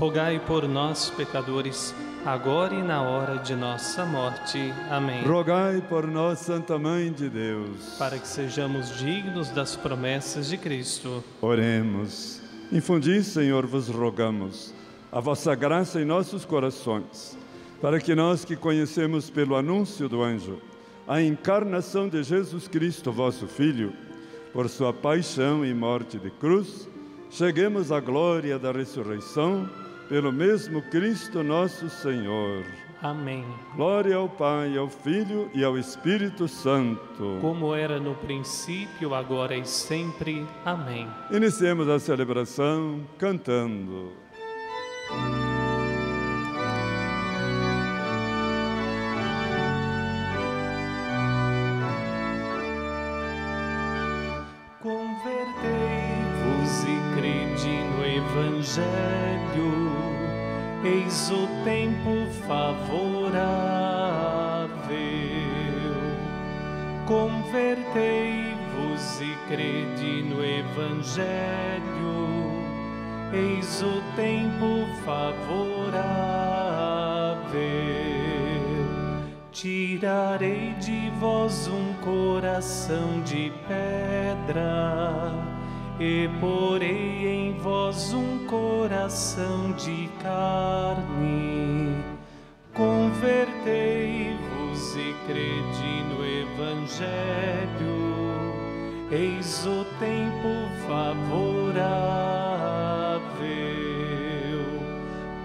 rogai por nós, pecadores, agora e na hora de nossa morte. Amém. Rogai por nós, Santa Mãe de Deus, para que sejamos dignos das promessas de Cristo. Oremos. Infundi, Senhor, vos rogamos, a vossa graça em nossos corações, para que nós que conhecemos pelo anúncio do anjo a encarnação de Jesus Cristo, vosso Filho, por sua paixão e morte de cruz, cheguemos à glória da ressurreição pelo mesmo Cristo nosso Senhor. Amém. Glória ao Pai, ao Filho e ao Espírito Santo. Como era no princípio, agora e sempre. Amém. Iniciemos a celebração cantando. Eis o tempo favorável. Convertei-vos e crede no Evangelho, eis o tempo favorável. Tirarei de vós um coração de pedra e porei em vós um coração de carne. Convertei-vos e crede no Evangelho, eis o tempo favorável.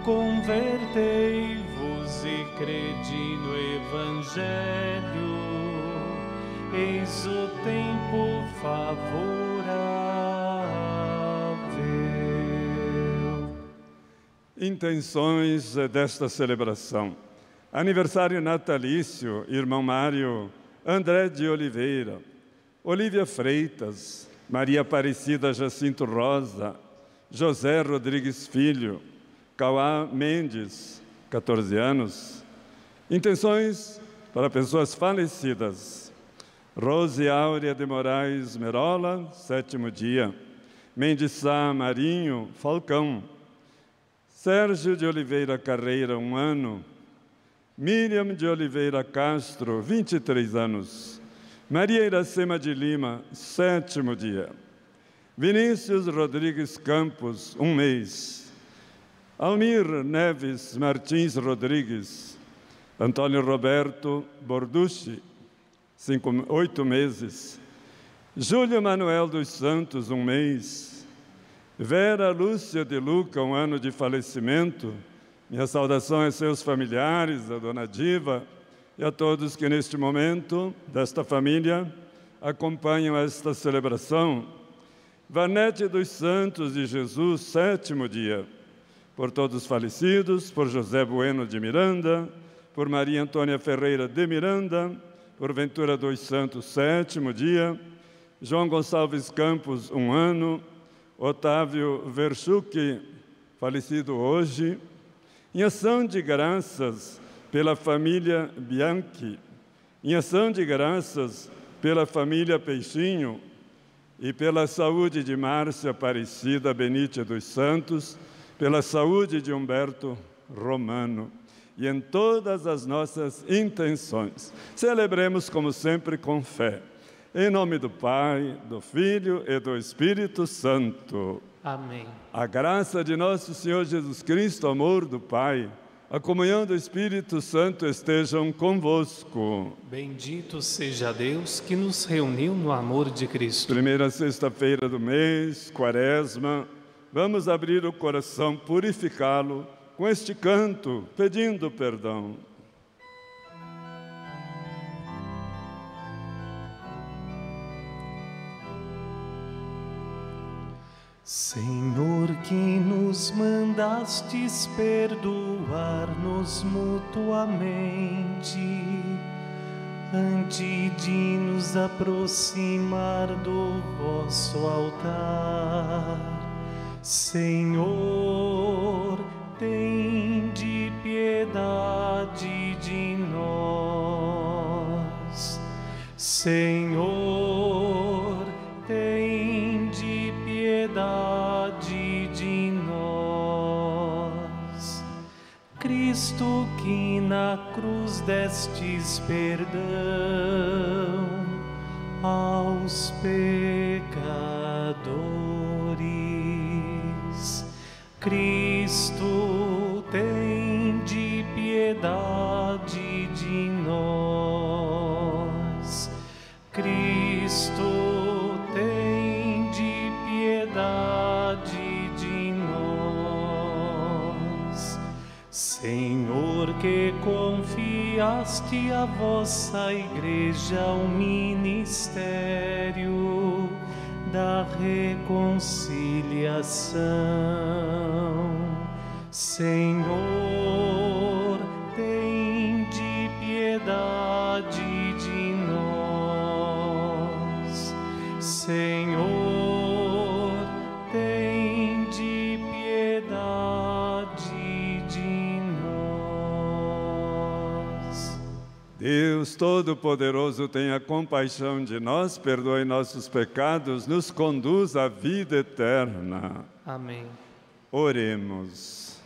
Convertei-vos e crede no Evangelho, eis o tempo favorável. Intenções desta celebração. Aniversário natalício, irmão Mário, André de Oliveira, Olívia Freitas, Maria Aparecida Jacinto Rosa, José Rodrigues Filho, Cauá Mendes, 14 anos. Intenções para pessoas falecidas. Rose Áurea de Moraes Merola, sétimo dia. Mendes Sá Marinho Falcão, Sérgio de Oliveira Carreira, um ano. Miriam de Oliveira Castro, 23 anos. Maria Iracema de Lima, sétimo dia. Vinícius Rodrigues Campos, um mês. Almir Neves Martins Rodrigues. Antônio Roberto Borducci, cinco, oito meses. Júlio Manuel dos Santos, um mês. Vera Lúcia de Luca, um ano de falecimento. Minha saudação a seus familiares, a dona Diva e a todos que neste momento, desta família, acompanham esta celebração. Vanete dos Santos de Jesus, sétimo dia. Por todos falecidos, por José Bueno de Miranda, por Maria Antônia Ferreira de Miranda, por Ventura dos Santos, sétimo dia. João Gonçalves Campos, um ano Otávio Verchuc, falecido hoje, em ação de graças pela família Bianchi, em ação de graças pela família Peixinho e pela saúde de Márcia Aparecida Benite dos Santos, pela saúde de Humberto Romano e em todas as nossas intenções. Celebremos, como sempre, com fé. Em nome do Pai, do Filho e do Espírito Santo. Amém. A graça de nosso Senhor Jesus Cristo, amor do Pai, a comunhão do Espírito Santo estejam convosco. Bendito seja Deus que nos reuniu no amor de Cristo. Primeira sexta-feira do mês, quaresma, vamos abrir o coração, purificá-lo com este canto, pedindo perdão. Senhor, que nos mandastes perdoar-nos mutuamente, antes de nos aproximar do vosso altar. Senhor, tem de piedade de nós. Senhor, na cruz destes perdão aos pecadores. Cristo tem de piedade de nós. Cristo tem de piedade de nós. Senhor, que confiaste a vossa igreja o ministério da reconciliação. Senhor, tem de piedade de nós. Senhor, Deus Todo-Poderoso, tenha compaixão de nós, perdoe nossos pecados, nos conduz à vida eterna. Amém. Oremos.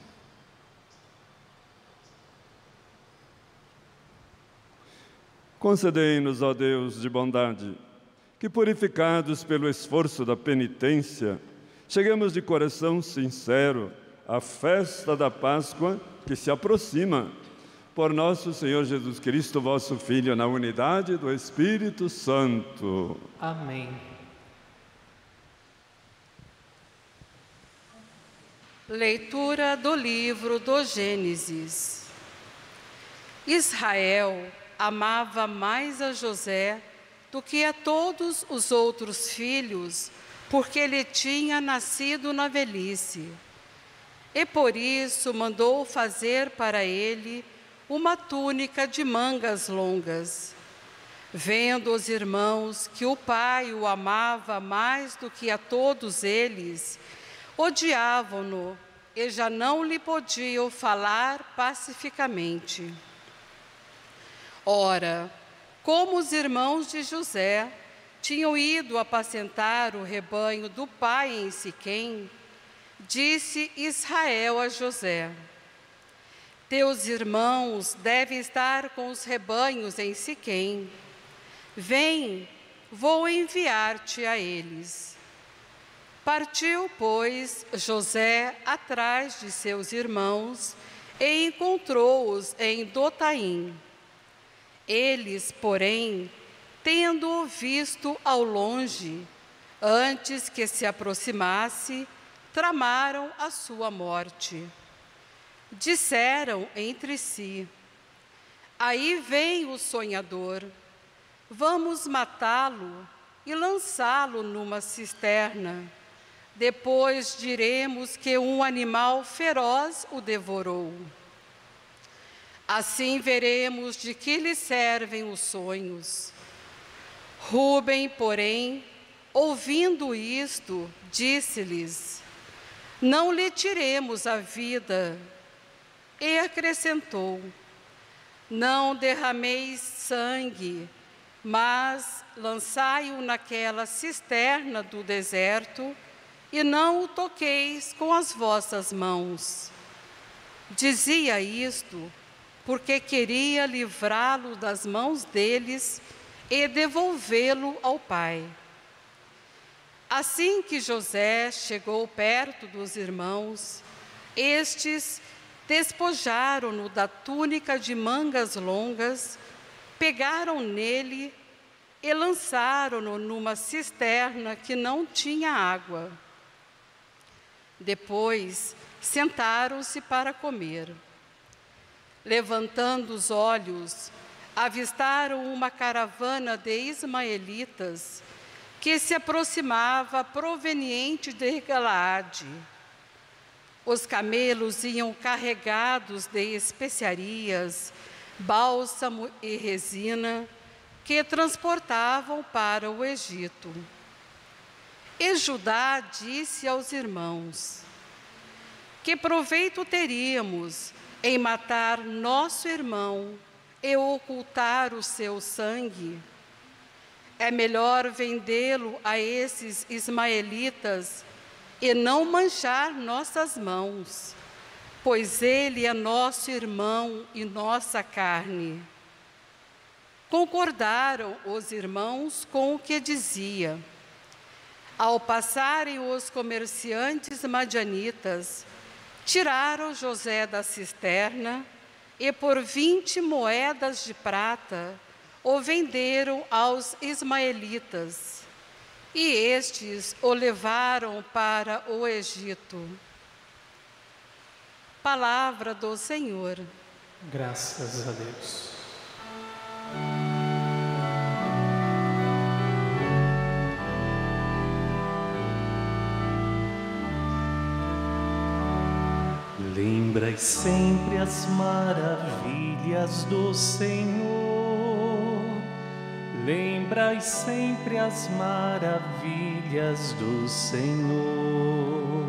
Concedei-nos, ó Deus de bondade, que purificados pelo esforço da penitência, cheguemos de coração sincero à festa da Páscoa que se aproxima. Por nosso Senhor Jesus Cristo, vosso Filho, na unidade do Espírito Santo. Amém. Leitura do livro do Gênesis. Israel amava mais a José do que a todos os outros filhos, porque ele tinha nascido na velhice. E por isso mandou fazer para ele uma túnica de mangas longas. Vendo os irmãos que o pai o amava mais do que a todos eles, odiavam-no e já não lhe podiam falar pacificamente. Ora, como os irmãos de José tinham ido apacentar o rebanho do pai em Siquém, disse Israel a José: Teus irmãos devem estar com os rebanhos em Siquém. Vem, vou enviar-te a eles. Partiu, pois, José atrás de seus irmãos e encontrou-os em Dotaim. Eles, porém, tendo-o visto ao longe, antes que se aproximasse, tramaram a sua morte. Disseram entre si: Aí vem o sonhador, vamos matá-lo e lançá-lo numa cisterna. Depois diremos que um animal feroz o devorou. Assim veremos de que lhe servem os sonhos. Rubem, porém, ouvindo isto, disse-lhes: Não lhe tiremos a vida. E acrescentou: Não derrameis sangue, mas lançai-o naquela cisterna do deserto e não o toqueis com as vossas mãos. Dizia isto porque queria livrá-lo das mãos deles e devolvê-lo ao pai. Assim que José chegou perto dos irmãos, estes despojaram-no da túnica de mangas longas, pegaram nele e lançaram-no numa cisterna que não tinha água. Depois sentaram-se para comer. Levantando os olhos, avistaram uma caravana de ismaelitas que se aproximava proveniente de Galaade. Os camelos iam carregados de especiarias, bálsamo e resina que transportavam para o Egito. E Judá disse aos irmãos: Que proveito teríamos em matar nosso irmão e ocultar o seu sangue? É melhor vendê-lo a esses ismaelitas e não manchar nossas mãos, pois ele é nosso irmão e nossa carne. Concordaram os irmãos com o que dizia. Ao passarem os comerciantes madianitas, tiraram José da cisterna e por vinte moedas de prata o venderam aos ismaelitas, e estes o levaram para o Egito. Palavra do Senhor. Graças a Deus. Lembrai sempre as maravilhas do Senhor Lembrai sempre as maravilhas do Senhor.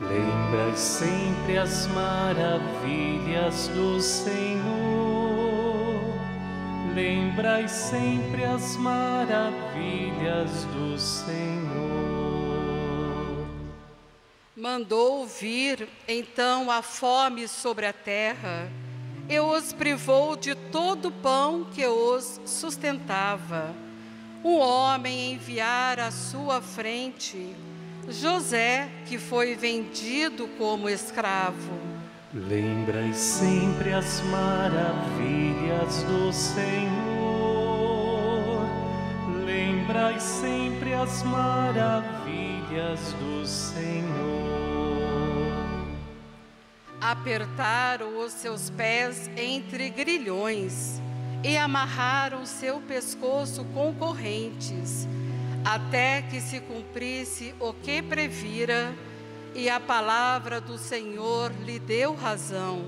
Lembrai sempre as maravilhas do Senhor. Lembrai sempre as maravilhas do Senhor. Mandou vir então a fome sobre a terra e os privou de todo o pão que os sustentava. Um homem enviara à sua frente José, que foi vendido como escravo. Lembrai sempre as maravilhas do Senhor. Lembrai sempre as maravilhas do Senhor apertaram os seus pés entre grilhões e amarraram seu pescoço com correntes, até que se cumprisse o que previra, e a palavra do Senhor lhe deu razão.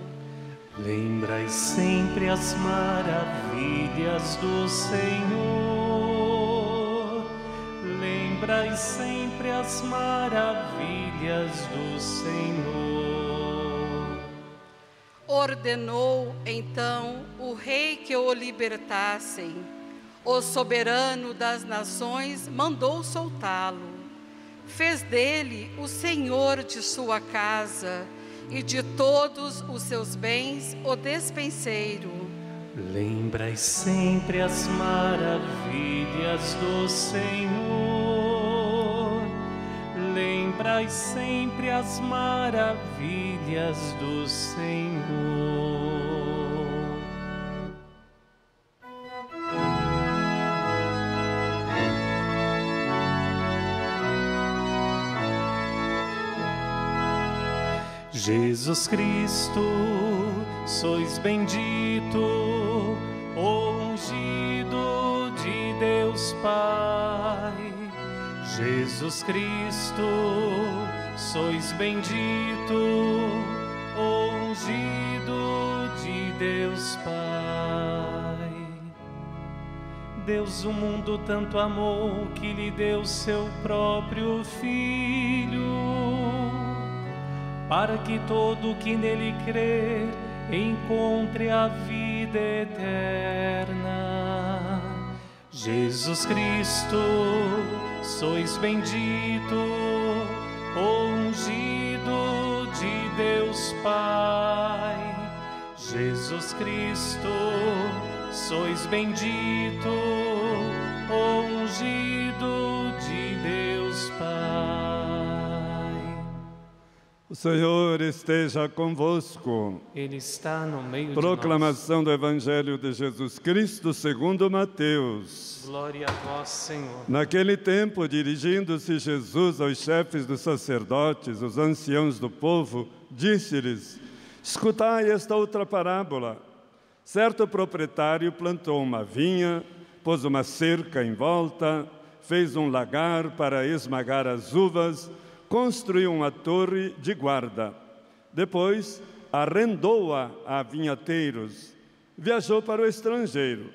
Lembrai sempre as maravilhas do Senhor. Lembrai sempre as maravilhas do Senhor. Ordenou então o rei que o libertassem. O soberano das nações mandou soltá-lo. Fez dele o senhor de sua casa e de todos os seus bens o despenseiro. Lembrai sempre as maravilhas do Senhor. Lembrai sempre as maravilhas do Senhor. Jesus Cristo, sois bendito, ungido de Deus Pai. Jesus Cristo, sois bendito, ungido de Deus Pai. Deus o mundo tanto amou que lhe deu seu próprio Filho para que todo que nele crer encontre a vida eterna. Jesus Cristo, sois bendito, ungido de Deus Pai. Jesus Cristo, Sois bendito, ungido Senhor esteja convosco. Ele está no meio Proclamação do Evangelho de Jesus Cristo segundo Mateus. Glória a vós, Senhor. Naquele tempo, dirigindo-se Jesus aos chefes dos sacerdotes, os anciãos do povo, disse-lhes: Escutai esta outra parábola. Certo proprietário plantou uma vinha, pôs uma cerca em volta, fez um lagar para esmagar as uvas, construiu uma torre de guarda. Depois, arrendou-a a vinhateiros. Viajou para o estrangeiro.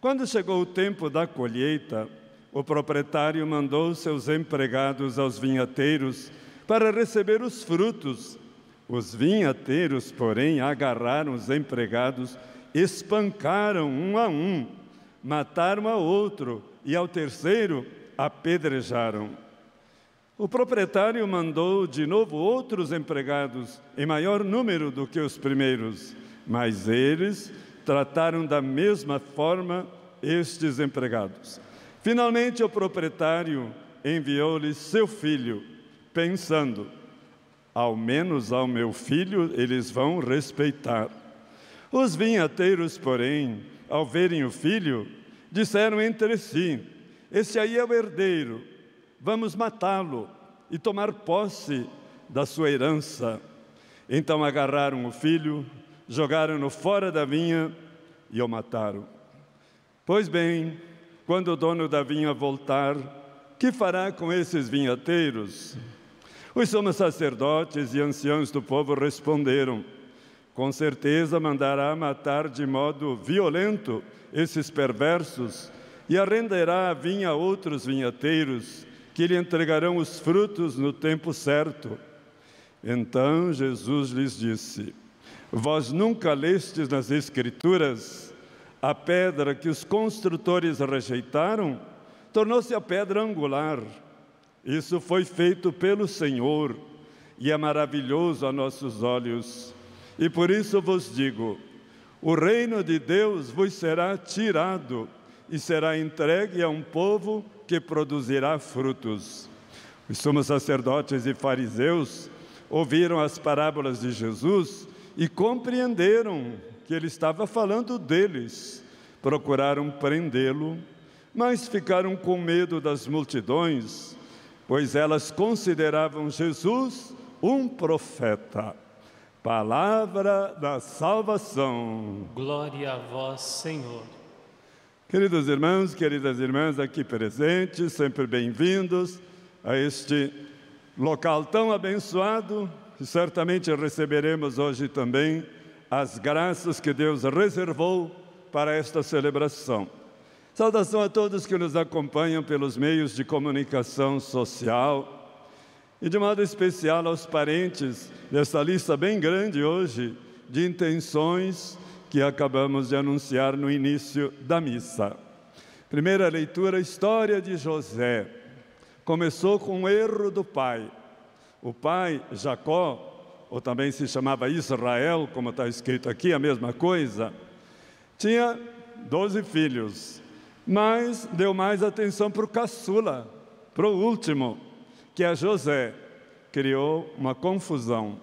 Quando chegou o tempo da colheita, o proprietário mandou seus empregados aos vinhateiros para receber os frutos. Os vinhateiros, porém, agarraram os empregados, espancaram um a um, mataram a outro e ao terceiro apedrejaram. O proprietário mandou de novo outros empregados, em maior número do que os primeiros, mas eles trataram da mesma forma estes empregados. Finalmente, o proprietário enviou-lhes seu filho, pensando: ao menos ao meu filho eles vão respeitar. Os vinhateiros, porém, ao verem o filho, disseram entre si: Esse aí é o herdeiro, vamos matá-lo e tomar posse da sua herança. Então agarraram o filho, jogaram-no fora da vinha e o mataram. Pois bem, quando o dono da vinha voltar, que fará com esses vinhateiros? Os somos sacerdotes e anciãos do povo responderam: Com certeza mandará matar de modo violento esses perversos e arrenderá a vinha a outros vinhateiros que lhe entregarão os frutos no tempo certo. Então Jesus lhes disse: Vós nunca lestes nas Escrituras a pedra que os construtores rejeitaram, tornou-se a pedra angular. Isso foi feito pelo Senhor e é maravilhoso a nossos olhos. E por isso vos digo: o reino de Deus vos será tirado e será entregue a um povo que produzirá frutos. Os sumos sacerdotes e fariseus ouviram as parábolas de Jesus e compreenderam que ele estava falando deles. Procuraram prendê-lo, mas ficaram com medo das multidões, pois elas consideravam Jesus um profeta. Palavra da salvação. Glória a vós, Senhor. Queridos irmãos, queridas irmãs aqui presentes, sempre bem-vindos a este local tão abençoado, certamente receberemos hoje também as graças que Deus reservou para esta celebração. Saudação a todos que nos acompanham pelos meios de comunicação social e de modo especial aos parentes dessa lista bem grande hoje de intenções que acabamos de anunciar no início da missa. Primeira leitura, história de José. Começou com o erro do pai. O pai, Jacó, ou também se chamava Israel, como está escrito aqui, a mesma coisa, tinha doze filhos, mas deu mais atenção para o caçula, para o último, que é José. Criou uma confusão,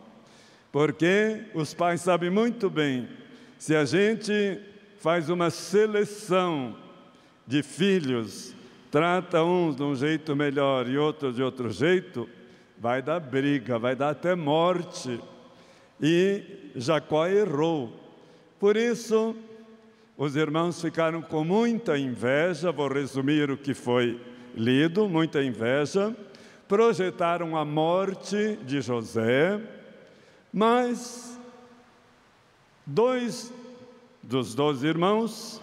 porque os pais sabem muito bem se a gente faz uma seleção de filhos, trata uns de um jeito melhor e outros de outro jeito, vai dar briga, vai dar até morte. E Jacó errou. Por isso, os irmãos ficaram com muita inveja, vou resumir o que foi lido, muita inveja, projetaram a morte de José, mas Dois dos doze irmãos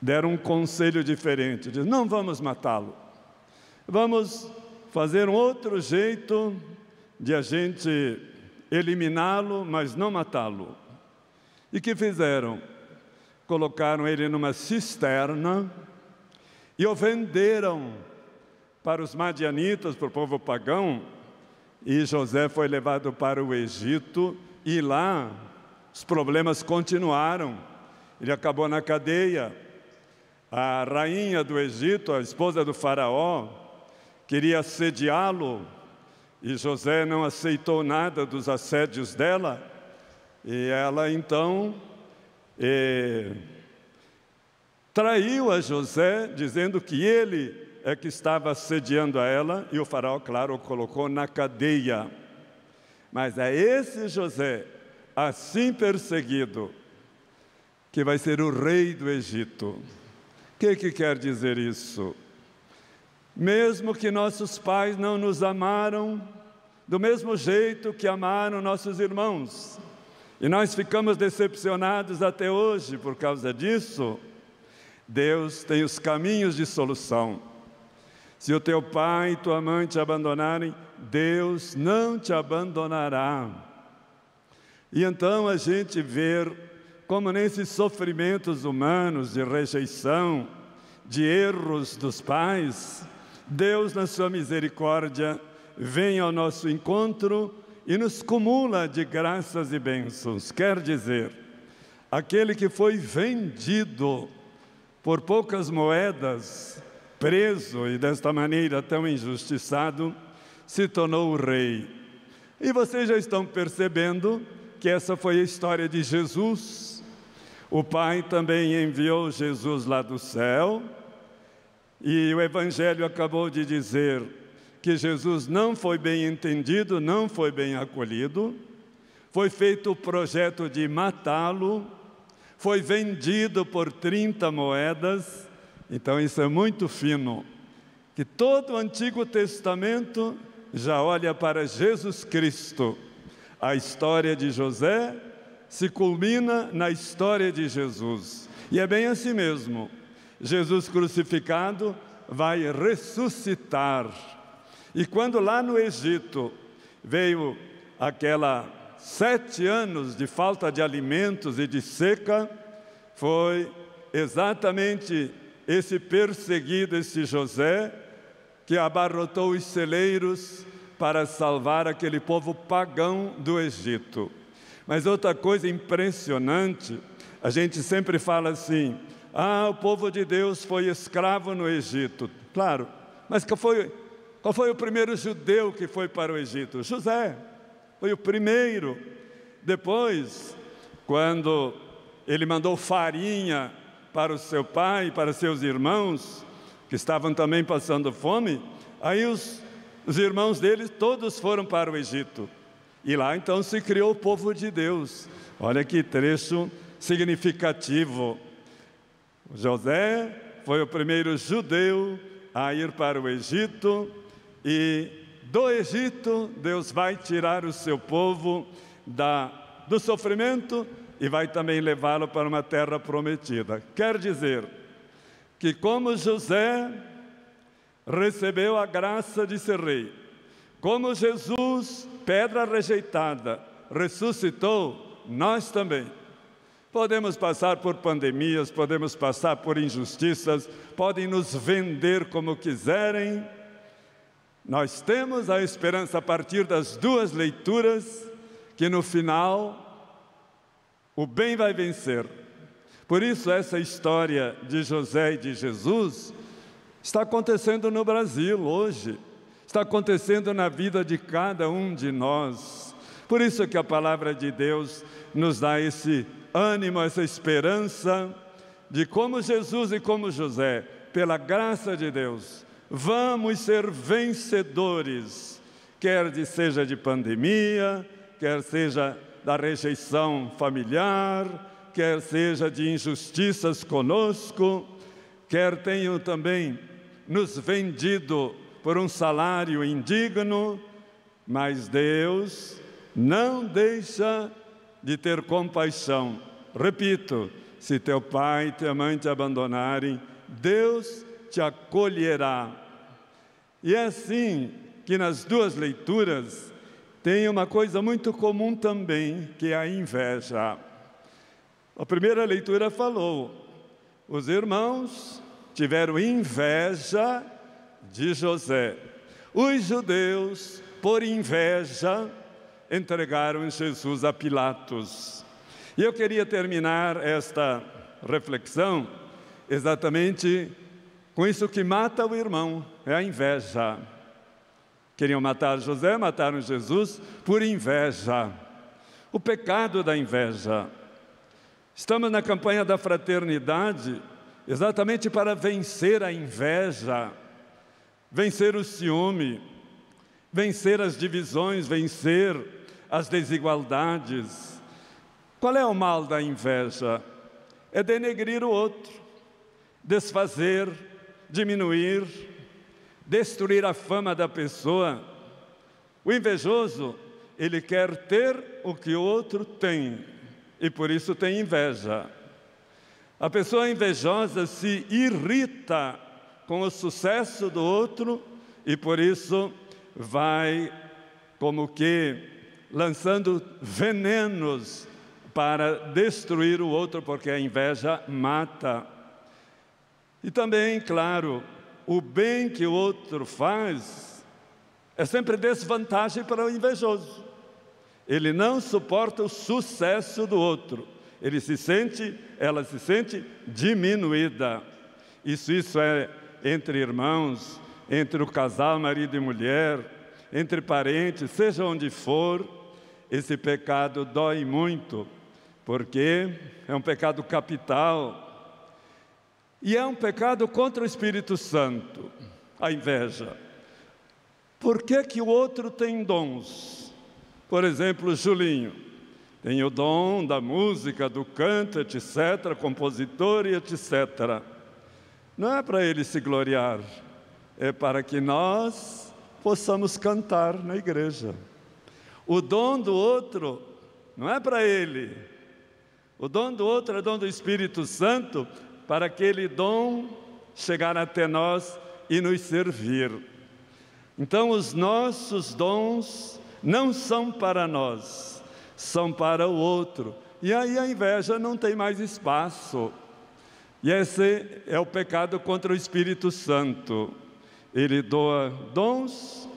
deram um conselho diferente: diz, não vamos matá-lo, vamos fazer um outro jeito de a gente eliminá-lo, mas não matá-lo. E que fizeram? Colocaram ele numa cisterna e o venderam para os madianitas, para o povo pagão, e José foi levado para o Egito, e lá os problemas continuaram ele acabou na cadeia. A rainha do Egito, a esposa do Faraó, queria assediá-lo e José não aceitou nada dos assédios dela. E ela então eh, traiu a José, dizendo que ele é que estava assediando a ela, e o faraó, claro, o colocou na cadeia. Mas é esse José, assim perseguido, que vai ser o rei do Egito. O que, que quer dizer isso? Mesmo que nossos pais não nos amaram do mesmo jeito que amaram nossos irmãos, e nós ficamos decepcionados até hoje por causa disso, Deus tem os caminhos de solução. Se o teu pai e tua mãe te abandonarem, Deus não te abandonará. E então a gente vê como nesses sofrimentos humanos de rejeição, de erros dos pais, Deus, na sua misericórdia, vem ao nosso encontro e nos cumula de graças e bênçãos. Quer dizer, aquele que foi vendido por poucas moedas, preso e desta maneira tão injustiçado, se tornou o rei. E vocês já estão percebendo que essa foi a história de Jesus. O Pai também enviou Jesus lá do céu, e o Evangelho acabou de dizer que Jesus não foi bem entendido, não foi bem acolhido, foi feito o projeto de matá-lo, foi vendido por 30 moedas, então isso é muito fino, que todo o Antigo Testamento já olha para Jesus Cristo. A história de José se culmina na história de Jesus. E é bem assim mesmo. Jesus crucificado vai ressuscitar. E quando lá no Egito veio aquela sete anos de falta de alimentos e de seca, foi exatamente esse perseguido, esse José, que abarrotou os celeiros para salvar aquele povo pagão do Egito. Mas outra coisa impressionante, a gente sempre fala assim: ah, o povo de Deus foi escravo no Egito. Claro, mas qual foi, qual foi o primeiro judeu que foi para o Egito? José, foi o primeiro. Depois, quando ele mandou farinha para o seu pai, para seus irmãos, que estavam também passando fome, aí os, os irmãos dele todos foram para o Egito. E lá então se criou o povo de Deus. Olha que trecho significativo. José foi o primeiro judeu a ir para o Egito e do Egito Deus vai tirar o seu povo da, do sofrimento e vai também levá-lo para uma terra prometida. Quer dizer, que como José recebeu a graça de ser rei, como Jesus, pedra rejeitada, ressuscitou, nós também. Podemos passar por pandemias, podemos passar por injustiças, podem nos vender como quiserem. Nós temos a esperança a partir das duas leituras que no final o bem vai vencer por isso, essa história de José e de Jesus está acontecendo no Brasil hoje, está acontecendo na vida de cada um de nós. Por isso que a palavra de Deus nos dá esse ânimo, essa esperança de como Jesus e como José, pela graça de Deus, vamos ser vencedores, quer de, seja de pandemia, quer seja da rejeição familiar, quer seja de injustiças conosco, quer tenham também nos vendido por um salário indigno, mas Deus não deixa de ter compaixão. Repito, se teu pai e tua mãe te abandonarem, Deus te acolherá. E é assim que nas duas leituras tem uma coisa muito comum também, que é a inveja. A primeira leitura falou: os irmãos tiveram inveja de José. Os judeus, por inveja, entregaram Jesus a Pilatos. E eu queria terminar esta reflexão exatamente com isso que mata o irmão, é a inveja. Queriam matar José, mataram Jesus por inveja. O pecado da inveja. Estamos na campanha da fraternidade exatamente para vencer a inveja, vencer o ciúme, vencer as divisões, vencer as desigualdades. Qual é o mal da inveja? É denegrir o outro, desfazer, diminuir, destruir a fama da pessoa. O invejoso, ele quer ter o que o outro tem e por isso tem inveja. A pessoa invejosa se irrita com o sucesso do outro e por isso vai como que lançando venenos para destruir o outro, porque a inveja mata. E também, claro, o bem que o outro faz é sempre desvantagem para o invejoso. Ele não suporta o sucesso do outro. Ele se sente, ela se sente diminuída. Isso, isso é entre irmãos, entre o casal marido e mulher, entre parentes, seja onde for, esse pecado dói muito, porque é um pecado capital e é um pecado contra o Espírito Santo, a inveja. Por que, que o outro tem dons? Por exemplo, Julinho tem o dom da música, do canto, etc., compositor e etc. Não é para ele se gloriar, é para que nós possamos cantar na igreja. O dom do outro não é para ele. O dom do outro é dom do Espírito Santo para aquele dom chegar até nós e nos servir. Então, os nossos dons não são para nós, são para o outro. E aí a inveja não tem mais espaço. E esse é o pecado contra o Espírito Santo. Ele doa dons,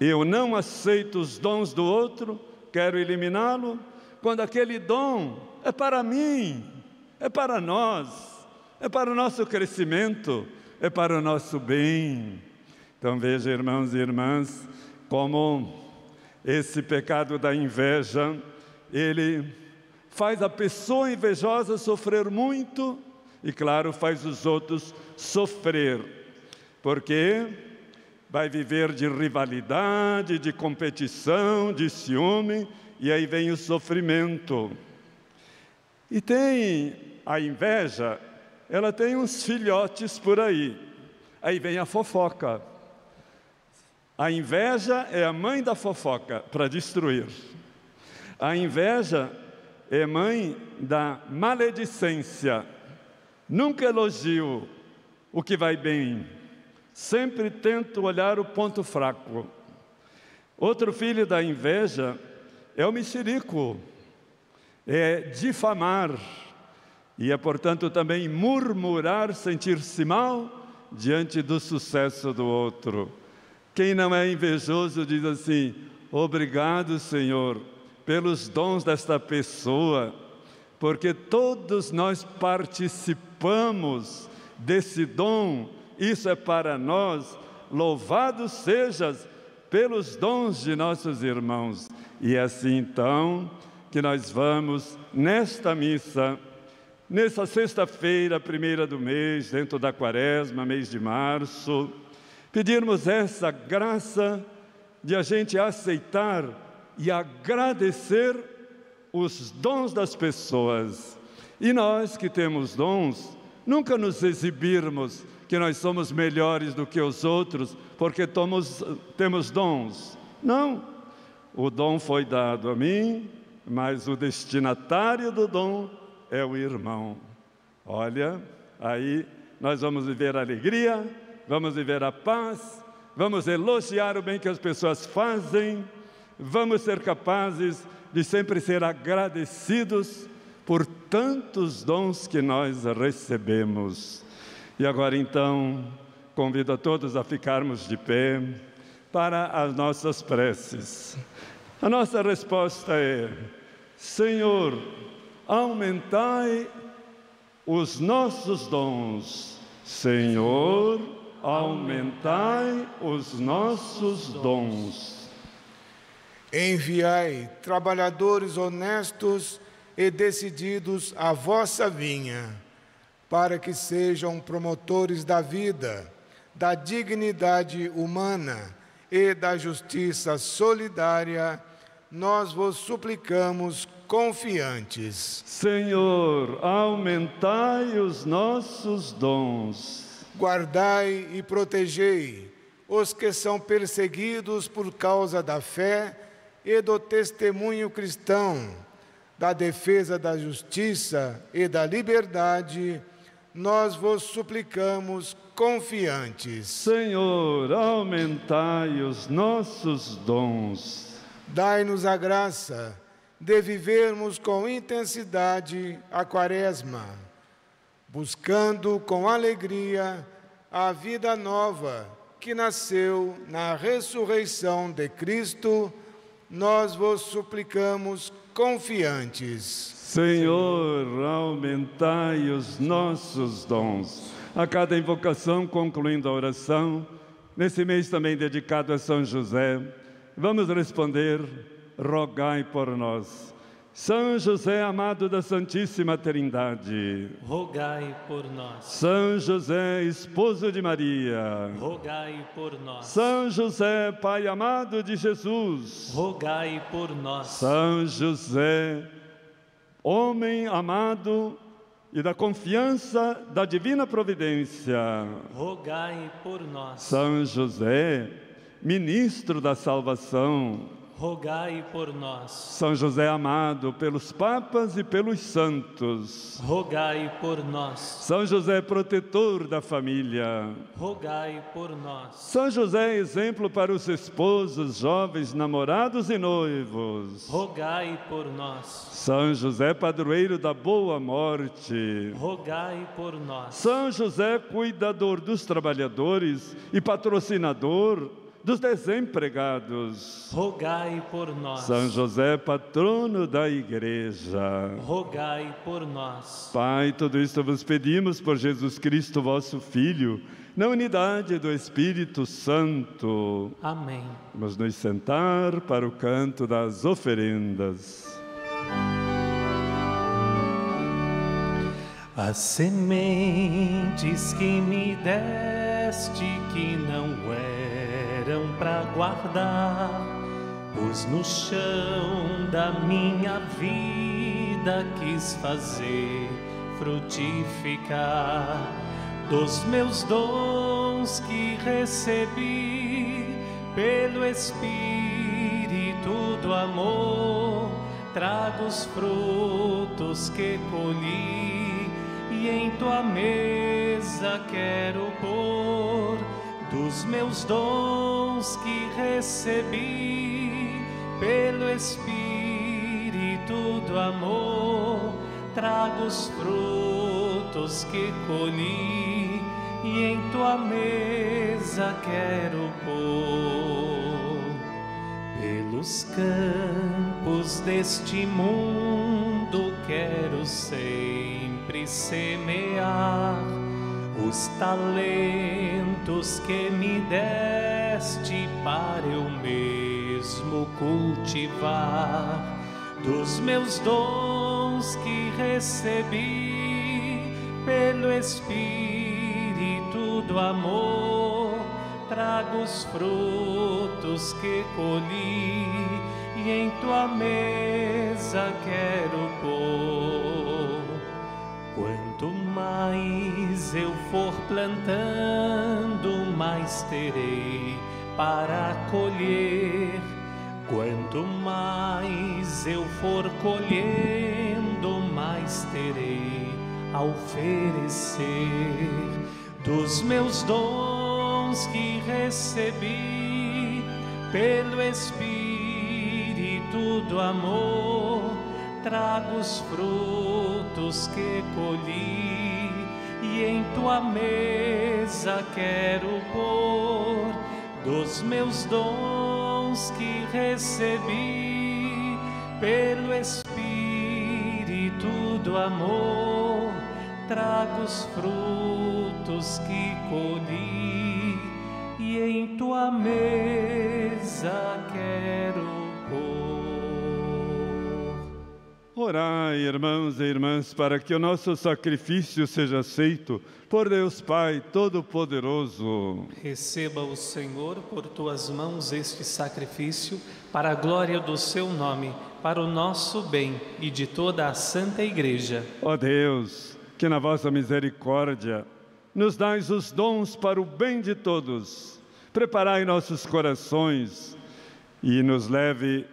eu não aceito os dons do outro, quero eliminá-lo, quando aquele dom é para mim, é para nós é para o nosso crescimento, é para o nosso bem. Então veja, irmãos e irmãs, como esse pecado da inveja, ele faz a pessoa invejosa sofrer muito e, claro, faz os outros sofrer, porque vai viver de rivalidade, de competição, de ciúme, e aí vem o sofrimento. E tem a inveja, ela tem uns filhotes por aí. Aí vem a fofoca. A inveja é a mãe da fofoca para destruir. A inveja é mãe da maledicência. Nunca elogio o que vai bem, sempre tento olhar o ponto fraco. Outro filho da inveja é o mexerico, é difamar e é, portanto, também murmurar, sentir-se mal diante do sucesso do outro. Quem não é invejoso diz assim: Obrigado, Senhor, pelos dons desta pessoa, porque todos nós participamos desse dom, isso é para nós. Louvado sejas pelos dons de nossos irmãos. E é assim então que nós vamos nesta missa Nessa sexta-feira, primeira do mês, dentro da quaresma, mês de março, pedirmos essa graça de a gente aceitar e agradecer os dons das pessoas. E nós que temos dons, nunca nos exibirmos que nós somos melhores do que os outros porque tomos, temos dons. Não. O dom foi dado a mim, mas o destinatário do dom é o irmão. Olha, aí nós vamos viver a alegria, vamos viver a paz, vamos elogiar o bem que as pessoas fazem, vamos ser capazes de sempre ser agradecidos por tantos dons que nós recebemos. E agora então, convido a todos a ficarmos de pé para as nossas preces. A nossa resposta é: Senhor, aumentai os nossos dons. Senhor, aumentai os nossos dons. Enviai trabalhadores honestos e decididos à vossa vinha, para que sejam promotores da vida, da dignidade humana e da justiça solidária, nós vos suplicamos confiantes. Senhor, aumentai os nossos dons. Guardai e protegei os que são perseguidos por causa da fé e do testemunho cristão, da defesa da justiça e da liberdade, nós vos suplicamos confiantes. Senhor, aumentai os nossos dons. Dai-nos a graça de vivermos com intensidade a Quaresma, buscando com alegria a vida nova que nasceu na ressurreição de Cristo, nós vos suplicamos confiantes. Senhor, aumentai os nossos dons. A cada invocação, concluindo a oração, nesse mês também dedicado a São José, vamos responder rogai por nós. São José amado da Santíssima Trindade, rogai por nós. São José, esposo de Maria, rogai por nós. São José, Pai amado de Jesus, rogai por nós. São José, homem amado e da confiança da divina providência, rogai por nós. São José, ministro da salvação, rogai por nós. São José amado pelos papas e pelos santos, rogai por nós. São José protetor da família, rogai por nós. São José exemplo para os esposos, jovens, namorados e noivos, rogai por nós. São José padroeiro da boa morte, rogai por nós. São José cuidador dos trabalhadores e patrocinador dos desempregados. Rogai por nós. São José, patrono da igreja. Rogai por nós. Pai, tudo isto vos pedimos por Jesus Cristo, vosso Filho, na unidade do Espírito Santo. Amém. Vamos nos sentar para o canto das oferendas. As sementes que me deste que não é eram para guardar, pois no chão da minha vida quis fazer frutificar dos meus dons que recebi pelo Espírito do amor. Trago os frutos que colhi e em tua mesa quero pôr dos meus dons que recebi pelo Espírito do amor, trago os frutos que colhi e em tua mesa quero pôr. Pelos campos deste mundo quero sempre semear os talentos que me deste para eu mesmo cultivar, dos meus dons que recebi pelo Espírito do amor, trago os frutos que colhi e em tua mesa quero pôr. Mais eu for plantando, mais terei para colher. Quanto mais eu for colhendo, mais terei a oferecer dos meus dons que recebi pelo Espírito do amor. Trago os frutos que colhi e em tua mesa quero pôr dos meus dons que recebi pelo Espírito do amor. trago os frutos que colhi e em tua mesa quero pôr. Orai, irmãos e irmãs, para que o nosso sacrifício seja aceito por Deus Pai Todo-Poderoso. Receba o Senhor por tuas mãos este sacrifício, para a glória do seu nome, para o nosso bem e de toda a Santa Igreja. Ó Deus, que na vossa misericórdia nos dais os dons para o bem de todos. Preparai nossos corações e nos leve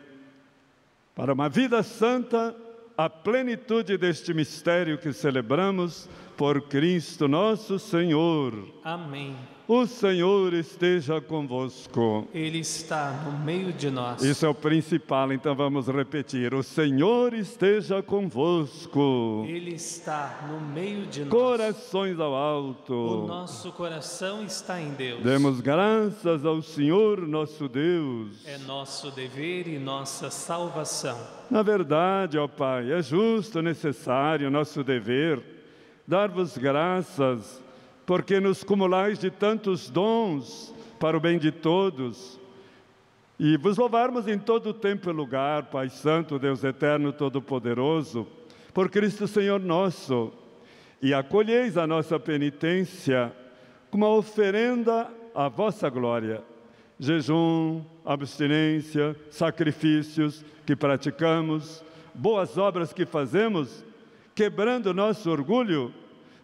para uma vida santa, a plenitude deste mistério que celebramos por Cristo nosso Senhor. Amém. O Senhor esteja convosco. Ele está no meio de nós. Isso é o principal, então vamos repetir. O Senhor esteja convosco. Ele está no meio de nós. Corações ao O alto. nosso coração está em Deus. Demos graças ao Senhor nosso Deus. É nosso dever e nossa salvação. Na verdade, ó Pai, é justo, necessário, nosso dever dar-vos graças, porque nos cumulais de tantos dons para o bem de todos. E vos louvarmos em todo tempo e lugar, Pai Santo, Deus Eterno, Todo-Poderoso, por Cristo Senhor nosso, e acolheis a nossa penitência como uma oferenda à vossa glória. Jejum, abstinência, sacrifícios que praticamos, boas obras que fazemos, quebrando nosso orgulho,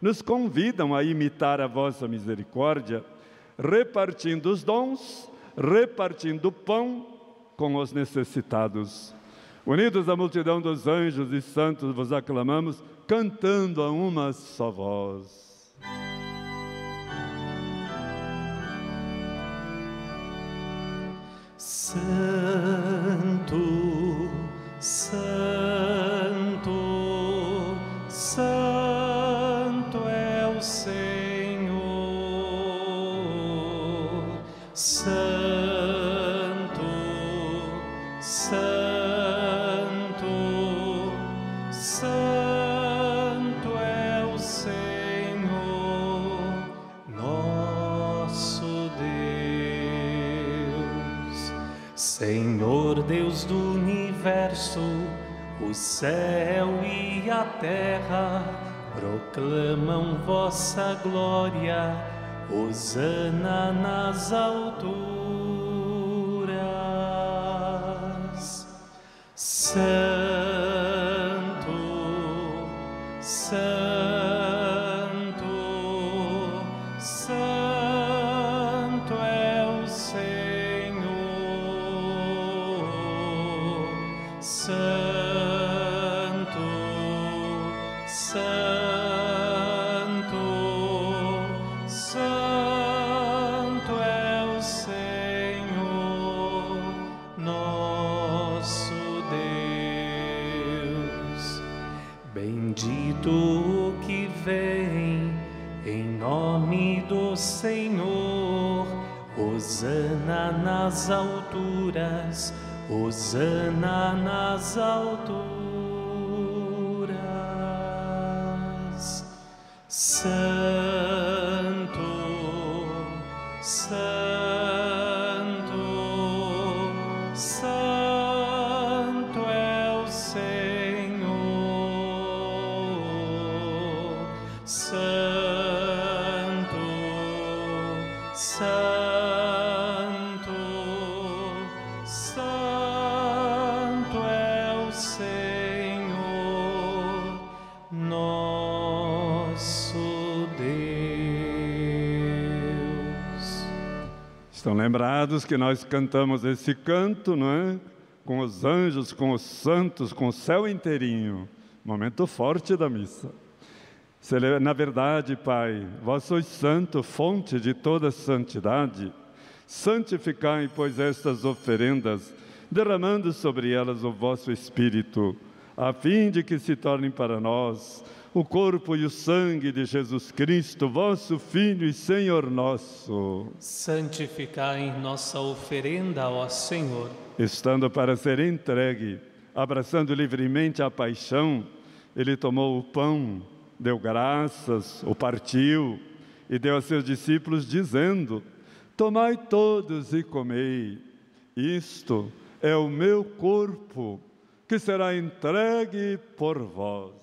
nos convidam a imitar a vossa misericórdia, repartindo os dons, repartindo o pão com os necessitados. Unidos à multidão dos anjos e santos, vos aclamamos, cantando a uma só voz. Santo, Santo, céu e a terra proclamam vossa glória, hosana nas alturas. Santo, alturas, Hosana nas alturas. Lembrados que nós cantamos esse canto, não é? Com os anjos, com os santos, com o céu inteirinho. Momento forte da missa. Na verdade, Pai, vós sois santo, fonte de toda santidade. Santificai, pois, estas oferendas, derramando sobre elas o vosso Espírito, a fim de que se tornem para nós o corpo e o sangue de Jesus Cristo, vosso Filho e Senhor nosso. Santificai nossa oferenda, ó Senhor. Estando para ser entregue, abraçando livremente a paixão, ele tomou o pão, deu graças, o partiu e deu a seus discípulos, dizendo: Tomai todos e comei, isto é o meu corpo, que será entregue por vós.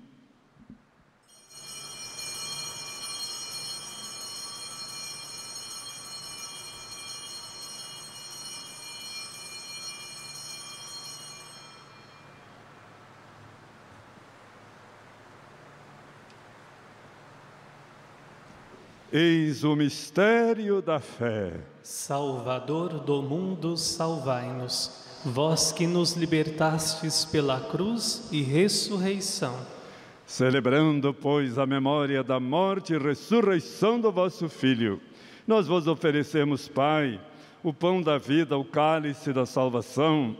Eis o mistério da fé. Salvador do mundo, salvai-nos. Vós que nos libertastes pela cruz e ressurreição. Celebrando, pois, a memória da morte e ressurreição do vosso Filho, nós vos oferecemos, Pai, o pão da vida, o cálice da salvação,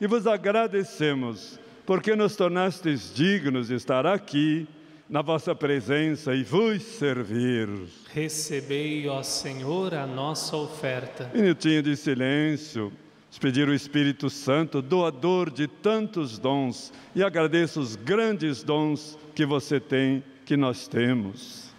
e vos agradecemos, porque nos tornastes dignos de estar aqui na vossa presença e vos servir. Recebei, ó Senhor, a nossa oferta. Minutinho de silêncio, pedir o Espírito Santo, doador de tantos dons, e agradeço os grandes dons que você tem, que nós temos.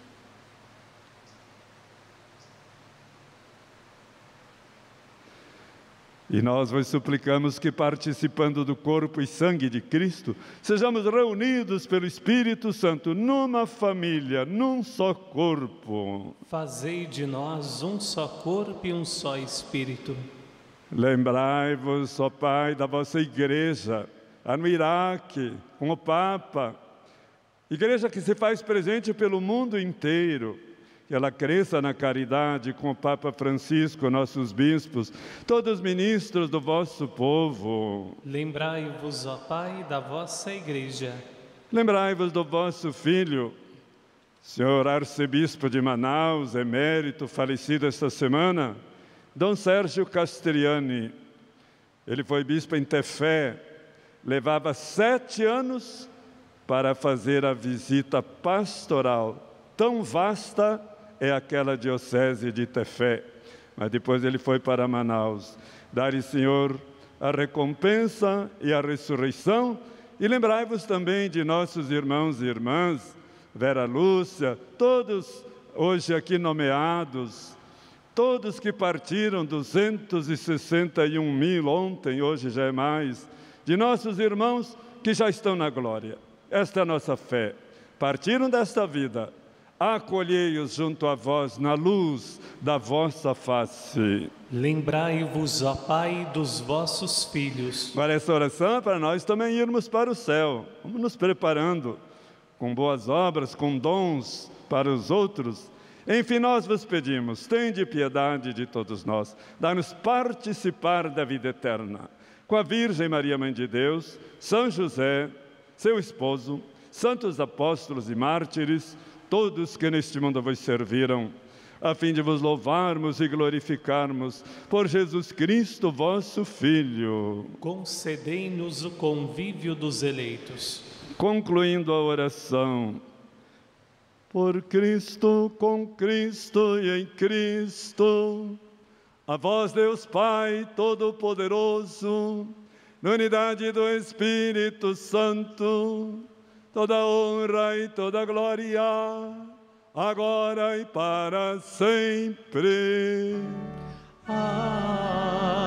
E nós vos suplicamos que, participando do corpo e sangue de Cristo, sejamos reunidos pelo Espírito Santo numa família, num só corpo. Fazei de nós um só corpo e um só Espírito. Lembrai-vos, ó Pai, da vossa igreja, no Iraque, com o Papa, igreja que se faz presente pelo mundo inteiro que ela cresça na caridade com o Papa Francisco, nossos bispos, todos os ministros do vosso povo. Lembrai-vos, ó Pai, da vossa igreja. Lembrai-vos do vosso filho, senhor arcebispo de Manaus, emérito, falecido esta semana, Dom Sérgio Castriani. Ele foi bispo em Tefé, levava sete anos para fazer a visita pastoral tão vasta é aquela diocese de Tefé. Mas depois ele foi para Manaus. Dar, Senhor, a recompensa e a ressurreição. E lembrai-vos também de nossos irmãos e irmãs, Vera Lúcia, todos hoje aqui nomeados, todos que partiram, 261 mil ontem, hoje já é mais, de nossos irmãos que já estão na glória. Esta é a nossa fé. Partiram desta vida acolhei-os junto a vós na luz da vossa face. Lembrai-vos, ó Pai, dos vossos filhos. Agora, essa oração é para nós também irmos para o céu. Vamos nos preparando com boas obras, com dons para os outros. Enfim, nós vos pedimos, tende piedade de todos nós, dá-nos participar da vida eterna. Com a Virgem Maria, Mãe de Deus, São José, seu esposo, santos apóstolos e mártires, todos que neste mundo vos serviram, a fim de vos louvarmos e glorificarmos por Jesus Cristo, vosso Filho. Concedei-nos o convívio dos eleitos. Concluindo a oração, por Cristo, com Cristo e em Cristo, a vós, Deus Pai Todo-Poderoso, na unidade do Espírito Santo, toda honra e toda glória, agora e para sempre. Amém.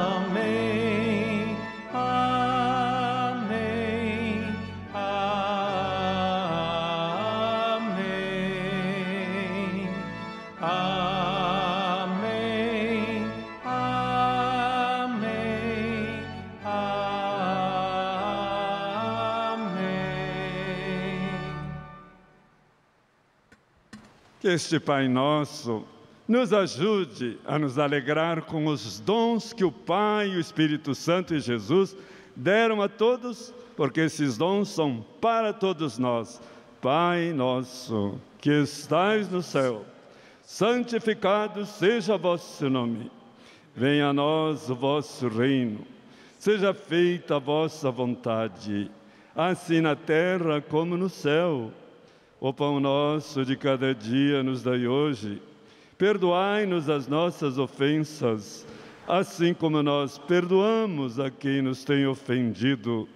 Este Pai Nosso nos ajude a nos alegrar com os dons que o Pai, o Espírito Santo e Jesus deram a todos, porque esses dons são para todos nós. Pai nosso, que estais no céu, santificado seja vosso nome. Venha a nós o vosso reino. Seja feita a vossa vontade, assim na terra como no céu. O pão nosso de cada dia nos dai hoje. Perdoai-nos as nossas ofensas, assim como nós perdoamos a quem nos tem ofendido.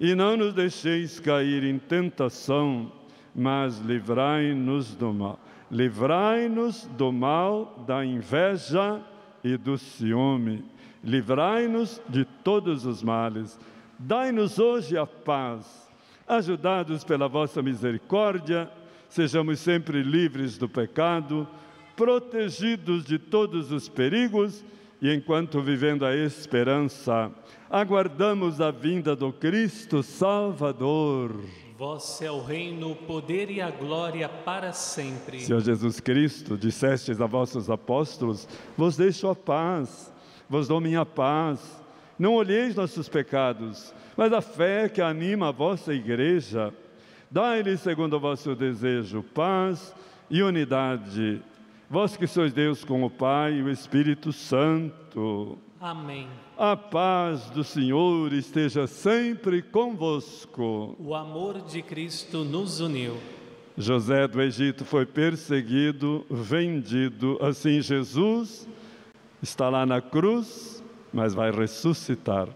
E não nos deixeis cair em tentação, mas livrai-nos do mal. Livrai-nos do mal da inveja e do ciúme. Livrai-nos de todos os males. Dai-nos hoje a paz. Ajudados pela vossa misericórdia, sejamos sempre livres do pecado, protegidos de todos os perigos e enquanto vivendo a esperança, aguardamos a vinda do Cristo Salvador. Vós é o reino, o poder e a glória para sempre. Senhor Jesus Cristo, dissestes a vossos apóstolos: Vos deixo a paz, vos dou minha paz. Não olheis nossos pecados, mas a fé que anima a vossa igreja. Dai-lhe, segundo o vosso desejo, paz e unidade. Vós que sois Deus com o Pai e o Espírito Santo. Amém. A paz do Senhor esteja sempre convosco. O amor de Cristo nos uniu. José do Egito foi perseguido, vendido. Assim, Jesus está lá na cruz, mas vai ressuscitar.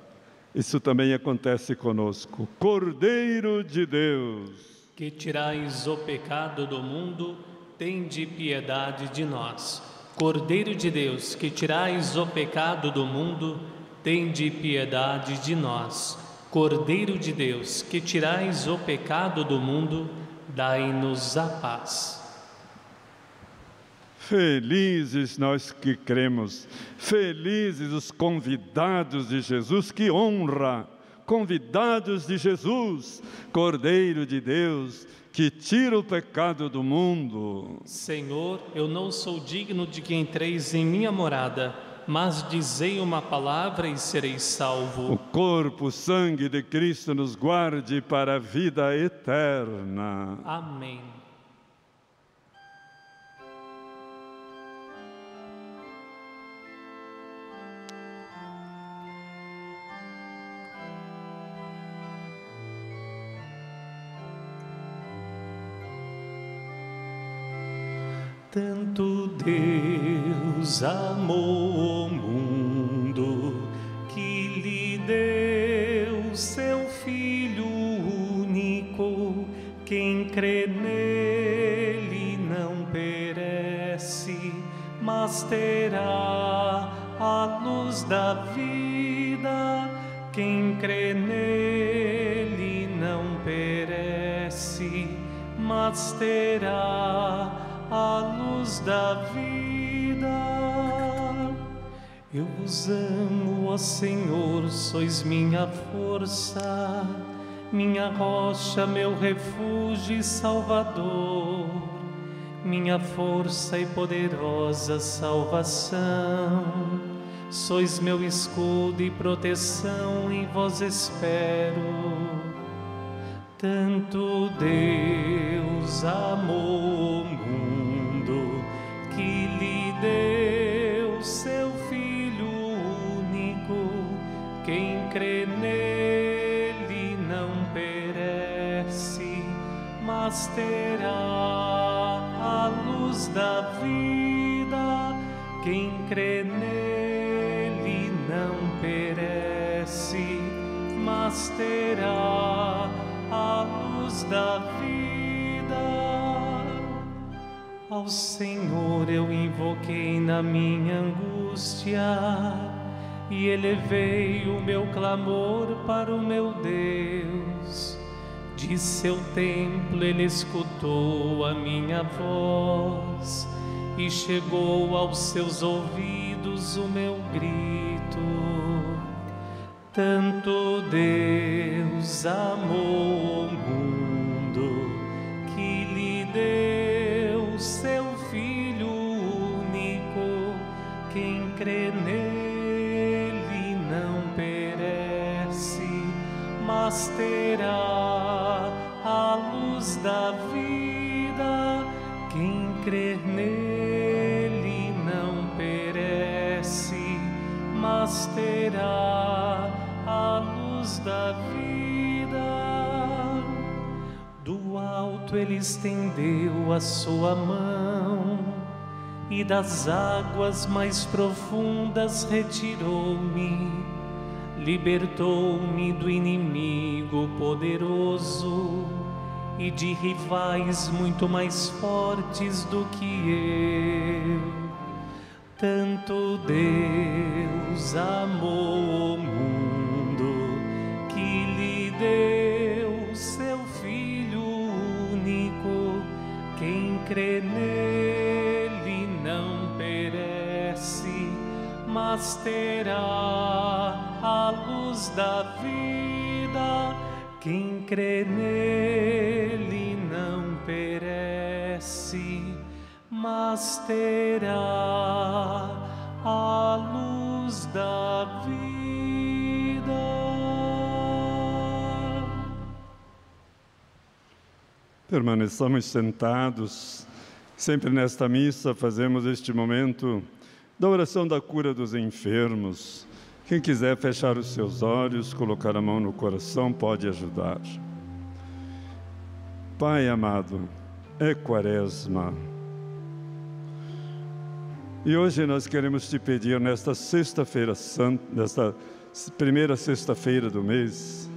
Isso também acontece conosco. Cordeiro de Deus, que tirais o pecado do mundo, tende piedade de nós. Cordeiro de Deus, que tirais o pecado do mundo, tende piedade de nós. Cordeiro de Deus, que tirais o pecado do mundo, dai-nos a paz. Felizes nós que cremos, felizes os convidados de Jesus, que honra! Convidados de Jesus, Cordeiro de Deus, que tira o pecado do mundo. Senhor, eu não sou digno de que entreis em minha morada, mas dizei uma palavra e serei salvo. O corpo, o sangue de Cristo nos guarde para a vida eterna. Amém. Tanto Deus amou o mundo que lhe deu seu Filho único. Quem crê nele não perece, mas terá a luz da vida. Quem crê nele não perece, mas terá a luz da vida. Eu vos amo, ó Senhor, sois minha força, minha rocha, meu refúgio e salvador, minha força e poderosa salvação. Sois meu escudo e proteção, em vós espero. Tanto Deus amou deu seu Filho único. Quem crê nele não perece, mas terá a luz da vida. Quem crê nele não perece, mas terá a luz da vida. Ao Senhor eu invoquei na minha angústia e elevei o meu clamor para o meu Deus. De seu templo ele escutou a minha voz e chegou aos seus ouvidos o meu grito. Tanto Deus amou o mundo que lhe deu mas terá a luz da vida. Quem crer nele não perece, mas terá a luz da vida. Do alto ele estendeu a sua mão e das águas mais profundas retirou-me, libertou-me do inimigo poderoso e de rivais muito mais fortes do que eu. Tanto Deus amou o mundo que lhe deu seu Filho único. Quem crê nele não perece, mas terá a luz da vida. Quem crê nele não perece, mas terá a luz da vida. Permaneçamos sentados. Sempre nesta missa fazemos este momento da oração da cura dos enfermos. Quem quiser fechar os seus olhos, colocar a mão no coração, pode ajudar. Pai amado, é quaresma. E hoje nós queremos te pedir, nesta sexta-feira santa, nesta primeira sexta-feira do mês,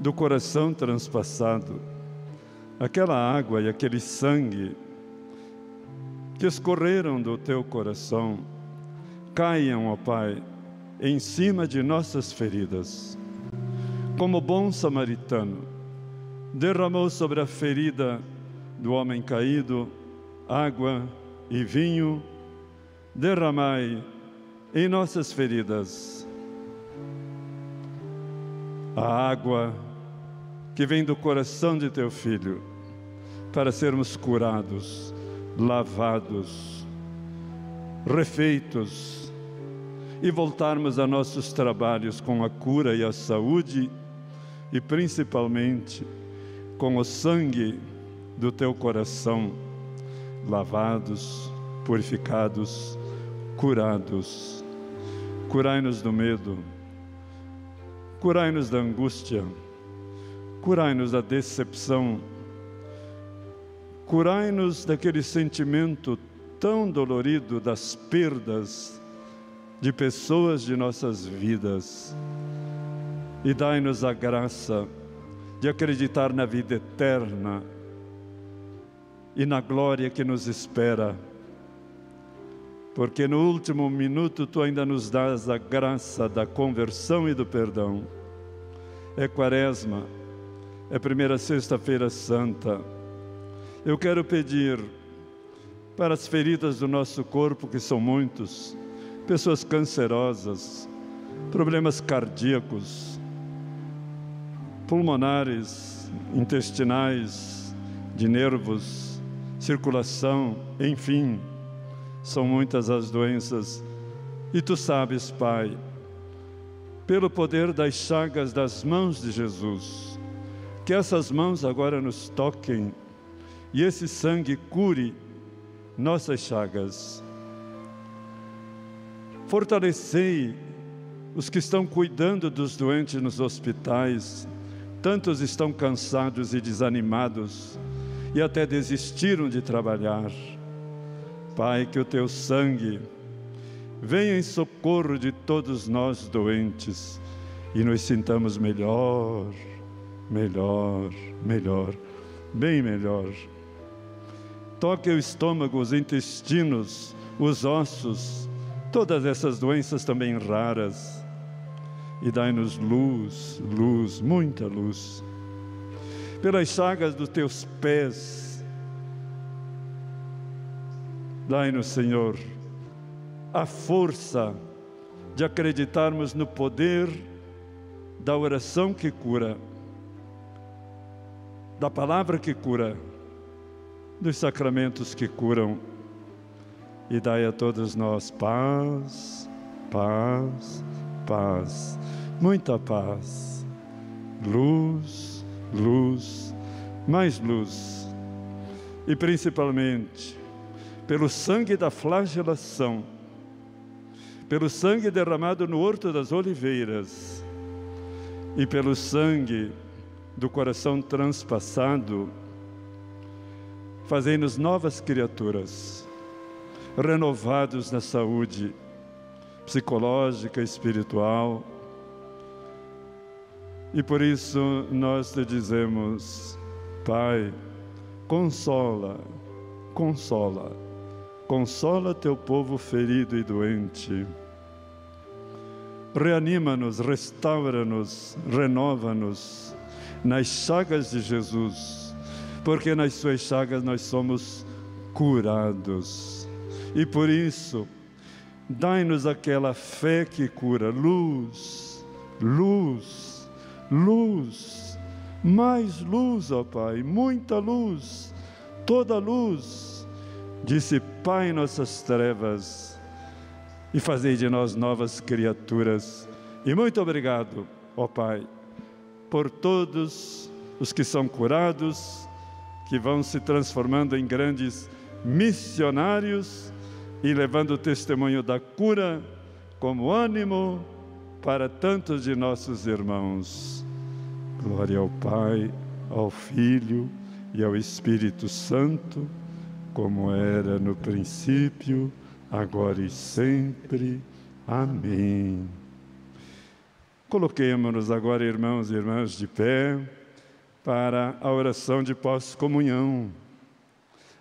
do coração transpassado, aquela água e aquele sangue que escorreram do teu coração, caiam, ó Pai, em cima de nossas feridas. Como bom samaritano, derramou sobre a ferida do homem caído água e vinho, derramai em nossas feridas a água que vem do coração de teu filho, para sermos curados, lavados, refeitos e voltarmos a nossos trabalhos com a cura e a saúde e principalmente com o sangue do teu coração, lavados, purificados, curados. Curai-nos do medo, curai-nos da angústia, curai-nos da decepção, curai-nos daquele sentimento tão dolorido das perdas de pessoas de nossas vidas e dai-nos a graça de acreditar na vida eterna e na glória que nos espera. Porque no último minuto tu ainda nos dás a graça da conversão e do perdão. É Quaresma, é primeira sexta-feira santa. Eu quero pedir para as feridas do nosso corpo, que são muitos, pessoas cancerosas, problemas cardíacos, pulmonares, intestinais, de nervos, circulação, enfim, são muitas as doenças. E tu sabes, Pai, pelo poder das chagas das mãos de Jesus, que essas mãos agora nos toquem e esse sangue cure nossas chagas. Fortalecei os que estão cuidando dos doentes nos hospitais, tantos estão cansados e desanimados e até desistiram de trabalhar. Pai, que o teu sangue venha em socorro de todos nós doentes e nos sintamos melhor, melhor, melhor, bem melhor. Toque o estômago, os intestinos, os ossos, todas essas doenças também raras. E dai-nos luz, luz, muita luz. Pelas chagas dos teus pés, dai-nos, Senhor, a força de acreditarmos no poder da oração que cura, da palavra que cura, dos sacramentos que curam. E dai a todos nós paz, paz, paz, muita paz. luz, luz, mais luz. E principalmente pelo sangue da flagelação, pelo sangue derramado no Horto das Oliveiras e pelo sangue do coração transpassado, fazei-nos novas criaturas, renovados na saúde psicológica, espiritual. E por isso nós te dizemos, Pai, consola, consola, consola teu povo ferido e doente. Reanima-nos, restaura-nos, renova-nos nas chagas de Jesus, porque nas suas chagas nós somos curados. E por isso, dai-nos aquela fé que cura, luz, luz, luz, mais luz, ó Pai, muita luz, toda luz. Dissipai nossas trevas e fazei de nós novas criaturas. E muito obrigado, ó Pai por todos os que são curados, que vão se transformando em grandes missionários e levando o testemunho da cura como ânimo para tantos de nossos irmãos. Glória ao Pai, ao Filho e ao Espírito Santo, como era no princípio, agora e sempre. Amém. Coloquemos-nos agora, irmãos e irmãs, de pé para a oração de pós-comunhão.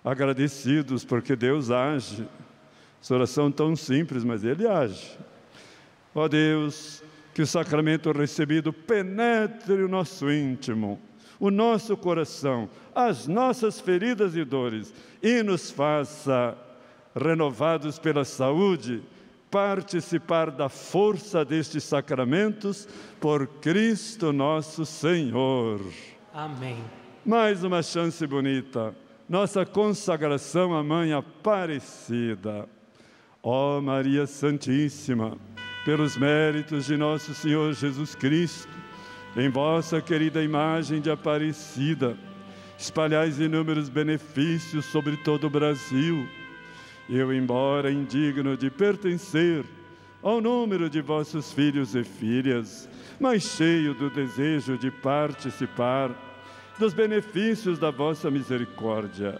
Agradecidos porque Deus age. Essa oração tão simples, mas Ele age. Ó Deus, que o sacramento recebido penetre o nosso íntimo, o nosso coração, as nossas feridas e dores e nos faça, renovados pela saúde, participar da força destes sacramentos por Cristo nosso Senhor. Amém. Mais uma chance bonita, nossa consagração à Mãe Aparecida. Ó Maria Santíssima, pelos méritos de nosso Senhor Jesus Cristo, em vossa querida imagem de Aparecida, espalhais inúmeros benefícios sobre todo o Brasil. Eu, embora indigno de pertencer ao número de vossos filhos e filhas, mas cheio do desejo de participar dos benefícios da vossa misericórdia,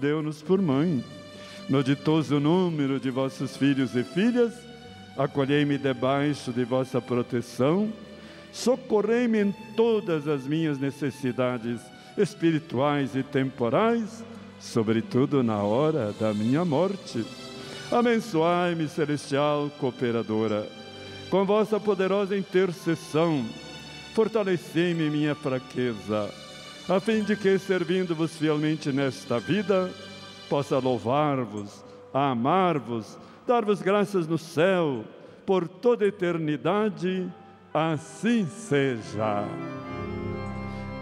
deu-nos por mãe. No ditoso número de vossos filhos e filhas, acolhei-me debaixo de vossa proteção, socorrei-me em todas as minhas necessidades espirituais e temporais sobretudo na hora da minha morte. Abençoai-me, celestial cooperadora, com vossa poderosa intercessão, fortalecei-me minha fraqueza, a fim de que, servindo-vos fielmente nesta vida, possa louvar-vos, amar-vos, dar-vos graças no céu, por toda eternidade, assim seja.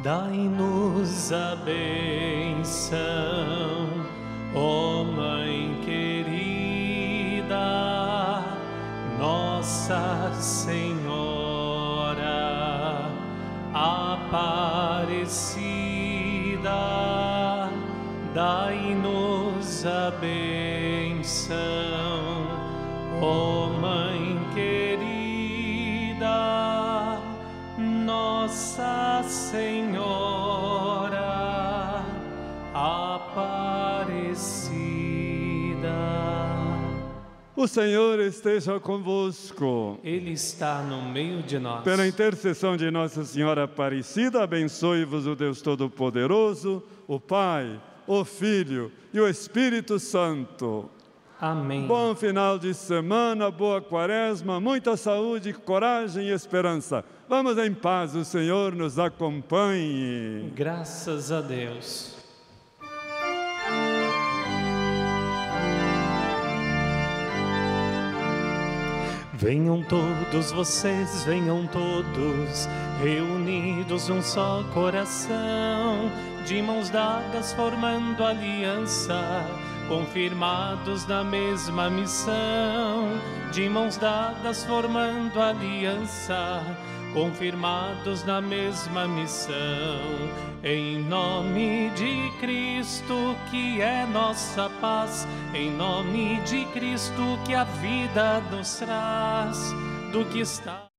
Dai-nos a benção, ó Mãe querida, Nossa Senhora Aparecida, dai-nos a benção, ó Mãe querida, Nossa Senhora O Senhor esteja convosco. Ele está no meio de nós. Pela intercessão de Nossa Senhora Aparecida, abençoe-vos o Deus Todo-Poderoso, o Pai, o Filho e o Espírito Santo. Amém. Bom final de semana, boa quaresma, muita saúde, coragem e esperança. Vamos em paz, o Senhor nos acompanhe. Graças a Deus. Venham todos vocês, venham todos, reunidos num só coração, de mãos dadas formando aliança, confirmados na mesma missão, de mãos dadas formando aliança, confirmados na mesma missão, em nome de Cristo que é nossa paz, em nome de Cristo que a vida nos traz, do que está